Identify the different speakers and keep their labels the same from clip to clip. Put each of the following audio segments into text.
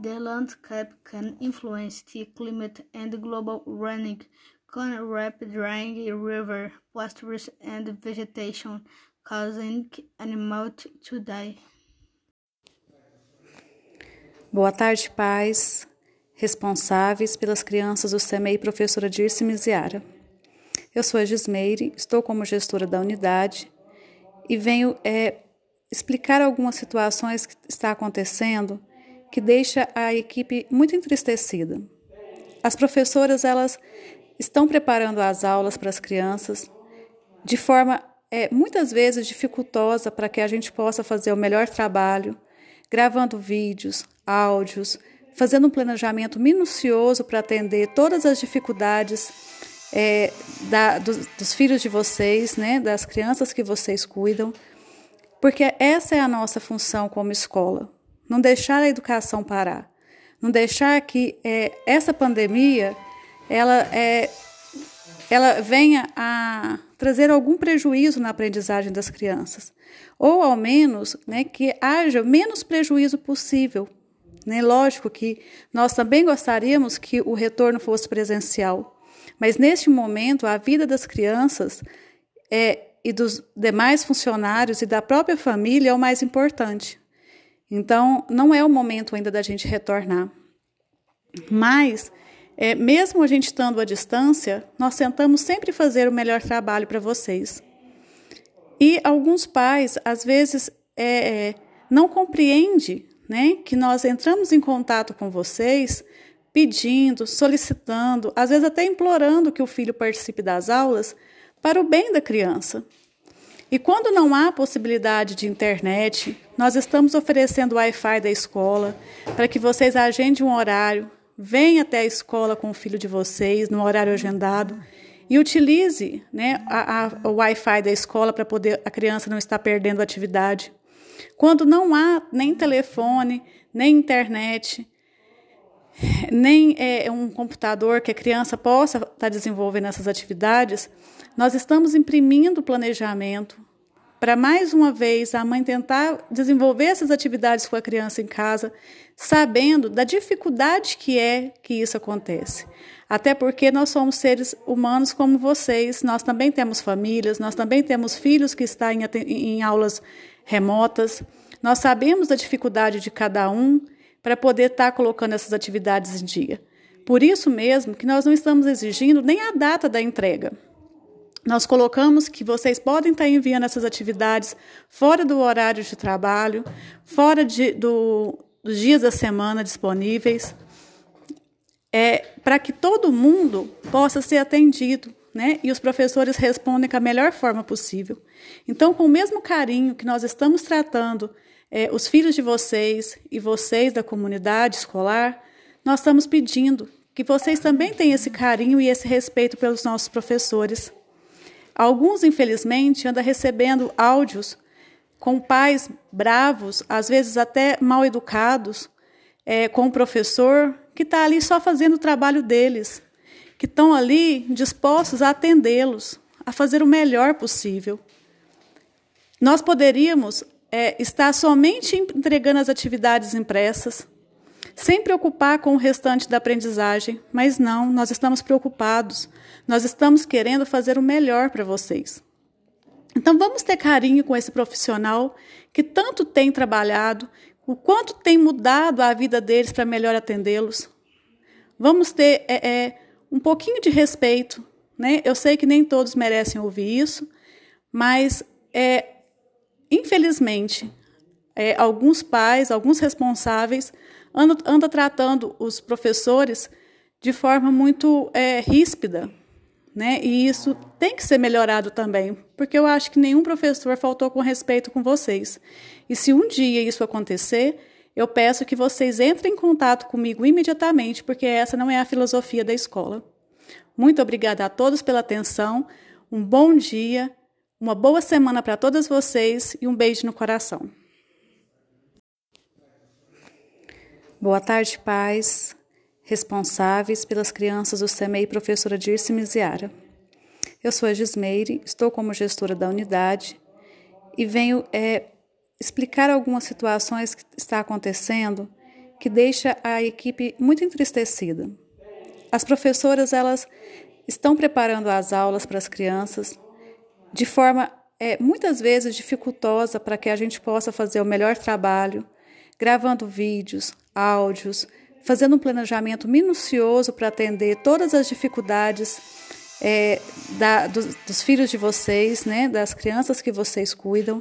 Speaker 1: The landscape can influence the climate and global warming can rapid drying river pastures and vegetation, causing animals to die.
Speaker 2: Boa tarde, pais responsáveis pelas crianças do CEMEI, professora Dirce Miziara. Eu sou a Gismeire, estou como gestora da unidade e venho é, explicar algumas situações que está acontecendo que deixa a equipe muito entristecida. As professoras elas estão preparando as aulas para as crianças de forma é, muitas vezes dificultosa para que a gente possa fazer o melhor trabalho, gravando vídeos, áudios, fazendo um planejamento minucioso para atender todas as dificuldades é, da, dos, dos filhos de vocês, né, das crianças que vocês cuidam, porque essa é a nossa função como escola não deixar a educação parar, não deixar que é, essa pandemia ela, é, ela venha a trazer algum prejuízo na aprendizagem das crianças, ou ao menos né, que haja menos prejuízo possível. Né? Lógico que nós também gostaríamos que o retorno fosse presencial, mas neste momento a vida das crianças é, e dos demais funcionários e da própria família é o mais importante. Então, não é o momento ainda da gente retornar. Mas, é, mesmo a gente estando à distância, nós tentamos sempre fazer o melhor trabalho para vocês. E alguns pais, às vezes, é, é, não compreendem né, que nós entramos em contato com vocês pedindo, solicitando, às vezes até implorando que o filho participe das aulas para o bem da criança. E quando não há possibilidade de internet, nós estamos oferecendo o Wi-Fi da escola para que vocês agendem um horário, venham até a escola com o filho de vocês no horário agendado e utilize né, a, a, o Wi-Fi da escola para poder a criança não estar perdendo atividade. Quando não há nem telefone, nem internet, nem é, um computador que a criança possa estar tá desenvolvendo essas atividades, nós estamos imprimindo planejamento para mais uma vez a mãe tentar desenvolver essas atividades com a criança em casa, sabendo da dificuldade que é que isso acontece. Até porque nós somos seres humanos como vocês, nós também temos famílias, nós também temos filhos que estão em, em aulas remotas. Nós sabemos da dificuldade de cada um para poder estar tá colocando essas atividades em dia. Por isso mesmo que nós não estamos exigindo nem a data da entrega. Nós colocamos que vocês podem estar enviando essas atividades fora do horário de trabalho, fora de, do, dos dias da semana disponíveis, é, para que todo mundo possa ser atendido, né? E os professores respondem com a melhor forma possível. Então, com o mesmo carinho que nós estamos tratando é, os filhos de vocês e vocês da comunidade escolar, nós estamos pedindo que vocês também tenham esse carinho e esse respeito pelos nossos professores. Alguns, infelizmente, andam recebendo áudios com pais bravos, às vezes até mal educados, é, com o professor que está ali só fazendo o trabalho deles, que estão ali dispostos a atendê-los, a fazer o melhor possível. Nós poderíamos é, estar somente entregando as atividades impressas, sem preocupar com o restante da aprendizagem, mas não, nós estamos preocupados. Nós estamos querendo fazer o melhor para vocês. Então vamos ter carinho com esse profissional que tanto tem trabalhado, o quanto tem mudado a vida deles para melhor atendê-los. Vamos ter é, é, um pouquinho de respeito, né? Eu sei que nem todos merecem ouvir isso, mas é, infelizmente é, alguns pais, alguns responsáveis anda, anda tratando os professores de forma muito é, ríspida, né? E isso tem que ser melhorado também, porque eu acho que nenhum professor faltou com respeito com vocês. E se um dia isso acontecer, eu peço que vocês entrem em contato comigo imediatamente, porque essa não é a filosofia da escola. Muito obrigada a todos pela atenção. Um bom dia, uma boa semana para todas vocês e um beijo no coração. Boa tarde, pais responsáveis pelas crianças do CEMEI, professora Dirce Miziara. Eu sou a Gismeire, estou como gestora da unidade e venho é, explicar algumas situações que está acontecendo que deixa a equipe muito entristecida. As professoras elas estão preparando as aulas para as crianças de forma é, muitas vezes dificultosa para que a gente possa fazer o melhor trabalho, gravando vídeos, áudios, fazendo um planejamento minucioso para atender todas as dificuldades é, da, dos, dos, filhos de vocês, né, das crianças que vocês cuidam,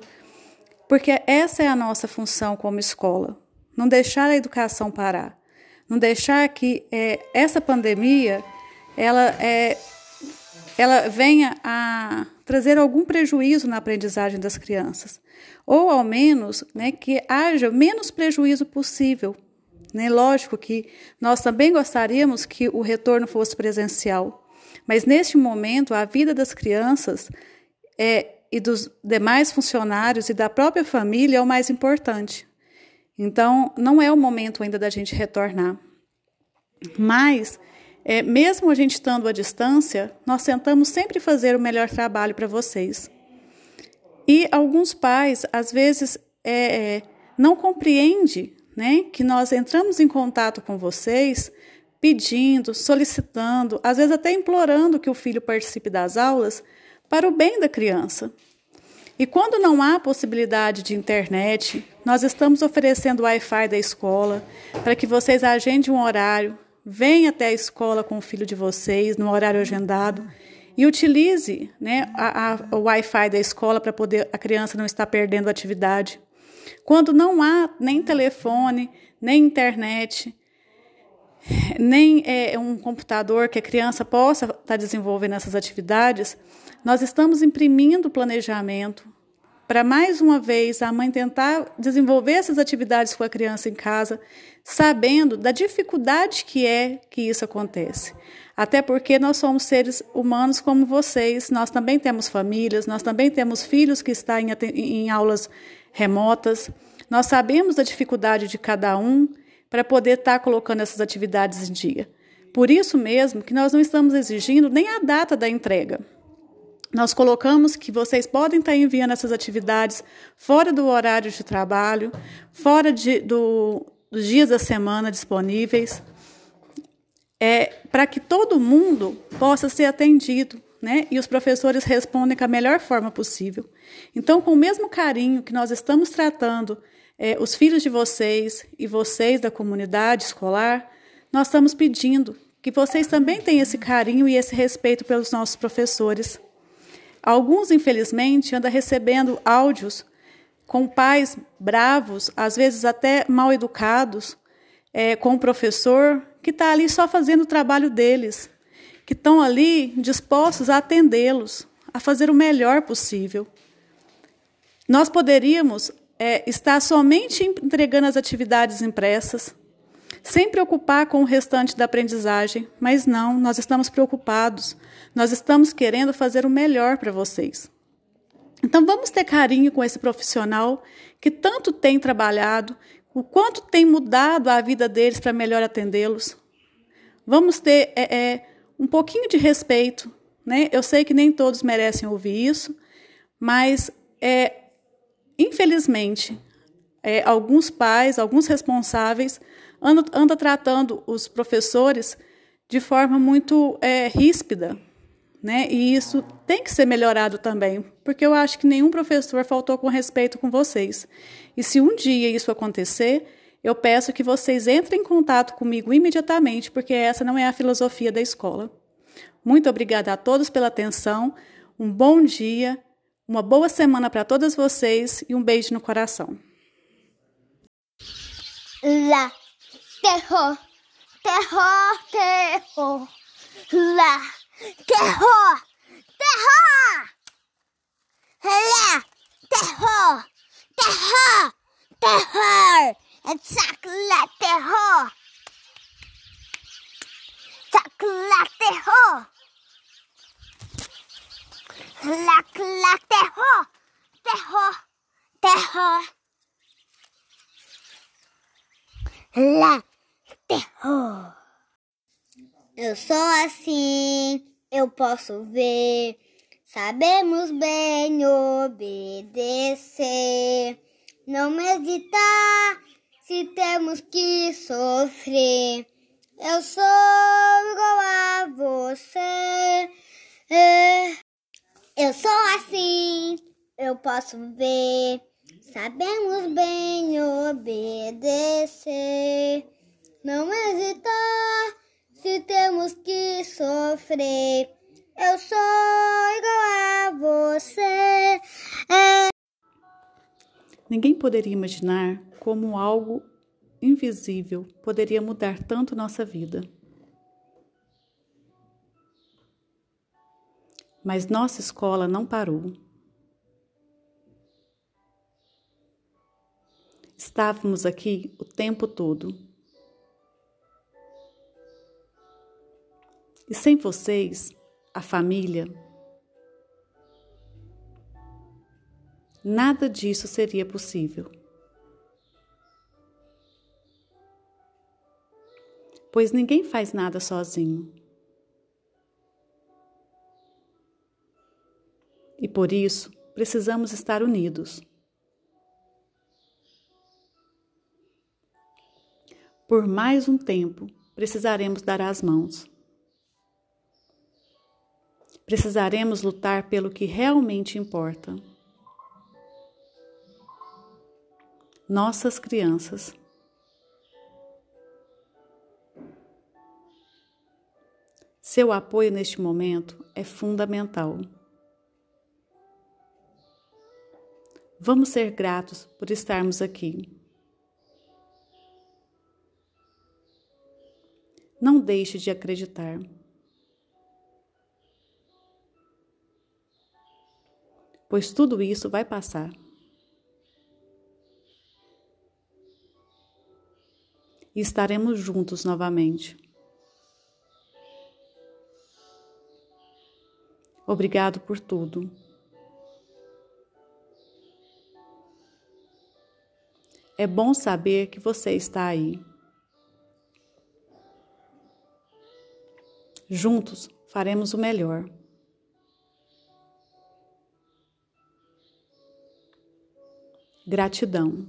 Speaker 2: porque essa é a nossa função como escola, não deixar a educação parar, não deixar que é, essa pandemia ela, é, ela venha a trazer algum prejuízo na aprendizagem das crianças, ou ao menos né, que haja menos prejuízo possível. Né? Lógico que nós também gostaríamos que o retorno fosse presencial, mas neste momento a vida das crianças é, e dos demais funcionários e da própria família é o mais importante. Então, não é o momento ainda da gente retornar. Mas é, mesmo a gente estando à distância, nós tentamos sempre fazer o melhor trabalho para vocês. E alguns pais, às vezes, é, é, não compreendem né, que nós entramos em contato com vocês pedindo, solicitando, às vezes até implorando que o filho participe das aulas para o bem da criança. E quando não há possibilidade de internet, nós estamos oferecendo o Wi-Fi da escola para que vocês agendem um horário, venha até a escola com o filho de vocês no horário agendado e utilize né, a, a, o Wi-Fi da escola para poder a criança não estar perdendo a atividade. Quando não há nem telefone, nem internet, nem é, um computador que a criança possa estar desenvolvendo essas atividades, nós estamos imprimindo planejamento para mais uma vez a mãe tentar desenvolver essas atividades com a criança em casa, sabendo da dificuldade que é que isso acontece. Até porque nós somos seres humanos como vocês, nós também temos famílias, nós também temos filhos que estão em, em aulas remotas. Nós sabemos da dificuldade de cada um para poder estar colocando essas atividades em dia. Por isso mesmo que nós não estamos exigindo nem a data da entrega. Nós colocamos que vocês podem estar enviando essas atividades fora do horário de trabalho, fora de, do, dos dias da semana disponíveis, é, para que todo mundo possa ser atendido, né? E os professores respondem com a melhor forma possível. Então, com o mesmo carinho que nós estamos tratando é, os filhos de vocês e vocês da comunidade escolar, nós estamos pedindo que vocês também tenham esse carinho e esse respeito pelos nossos professores. Alguns, infelizmente, andam recebendo áudios com pais bravos, às vezes até mal educados, é, com o professor que está ali só fazendo o trabalho deles, que estão ali dispostos a atendê-los, a fazer o melhor possível. Nós poderíamos é, estar somente entregando as atividades impressas, sem preocupar com o restante da aprendizagem, mas não, nós estamos preocupados. Nós estamos querendo fazer o melhor para vocês. Então vamos ter carinho com esse profissional que tanto tem trabalhado, o quanto tem mudado a vida deles para melhor atendê-los. Vamos ter é, é, um pouquinho de respeito, né? Eu sei que nem todos merecem ouvir isso, mas é, infelizmente é, alguns pais, alguns responsáveis anda, anda tratando os professores de forma muito é, ríspida, né? E isso tem que ser melhorado também, porque eu acho que nenhum professor faltou com respeito com vocês. E se um dia isso acontecer, eu peço que vocês entrem em contato comigo imediatamente, porque essa não é a filosofia da escola. Muito obrigada a todos pela atenção. Um bom dia, uma boa semana para todas vocês e um beijo no coração.
Speaker 3: Lá terror, terror, terror, lá, terror, terror, lá, terror, terror, terror, sac lá, terror, sac lá, terror, lac lá, terror, terror, terror, lá Eu sou assim, eu posso ver. Sabemos bem obedecer, não meditar, se temos que sofrer. Eu sou igual a você. Eu sou assim, eu posso ver. Sabemos bem obedecer. Não hesitar se temos que sofrer. Eu sou igual a você. É.
Speaker 2: Ninguém poderia imaginar como algo invisível poderia mudar tanto nossa vida. Mas nossa escola não parou. Estávamos aqui o tempo todo. E sem vocês, a família, nada disso seria possível. Pois ninguém faz nada sozinho. E por isso precisamos estar unidos. Por mais um tempo, precisaremos dar as mãos. Precisaremos lutar pelo que realmente importa. Nossas crianças. Seu apoio neste momento é fundamental. Vamos ser gratos por estarmos aqui. Não deixe de acreditar. Pois tudo isso vai passar. E estaremos juntos novamente. Obrigado por tudo. É bom saber que você está aí. Juntos faremos o melhor. Gratidão.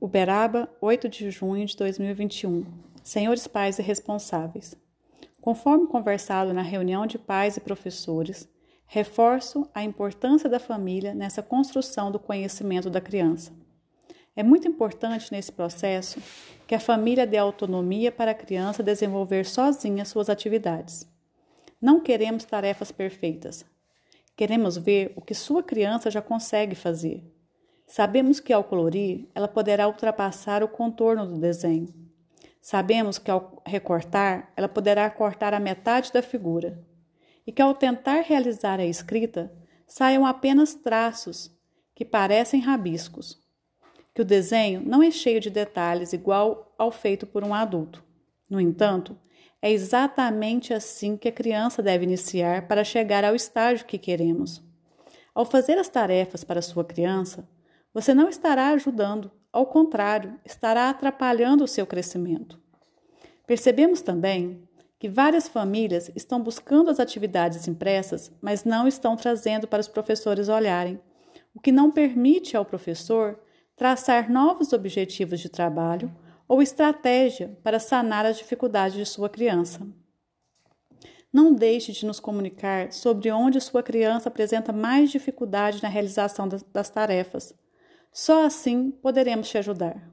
Speaker 2: Uberaba, 8 de junho de 2021. Senhores pais e responsáveis. Conforme conversado na reunião de pais e professores, reforço a importância da família nessa construção do conhecimento da criança. É muito importante nesse processo que a família dê autonomia para a criança desenvolver sozinha suas atividades. Não queremos tarefas perfeitas. Queremos ver o que sua criança já consegue fazer. Sabemos que ao colorir, ela poderá ultrapassar o contorno do desenho. Sabemos que ao recortar, ela poderá cortar a metade da figura e que ao tentar realizar a escrita saiam apenas traços que parecem rabiscos, que o desenho não é cheio de detalhes igual ao feito por um adulto. No entanto, é exatamente assim que a criança deve iniciar para chegar ao estágio que queremos. Ao fazer as tarefas para sua criança, você não estará ajudando, ao contrário, estará atrapalhando o seu crescimento. Percebemos também que várias famílias estão buscando as atividades impressas, mas não estão trazendo para os professores olharem, o que não permite ao professor traçar novos objetivos de trabalho ou estratégia para sanar as dificuldades de sua criança. Não deixe de nos comunicar sobre onde sua criança apresenta mais dificuldade na realização das tarefas. Só assim poderemos te ajudar.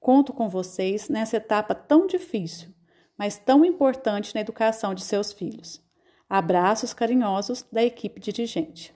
Speaker 2: Conto com vocês nessa etapa tão difícil mas tão importante na educação de seus filhos. Abraços carinhosos da equipe dirigente.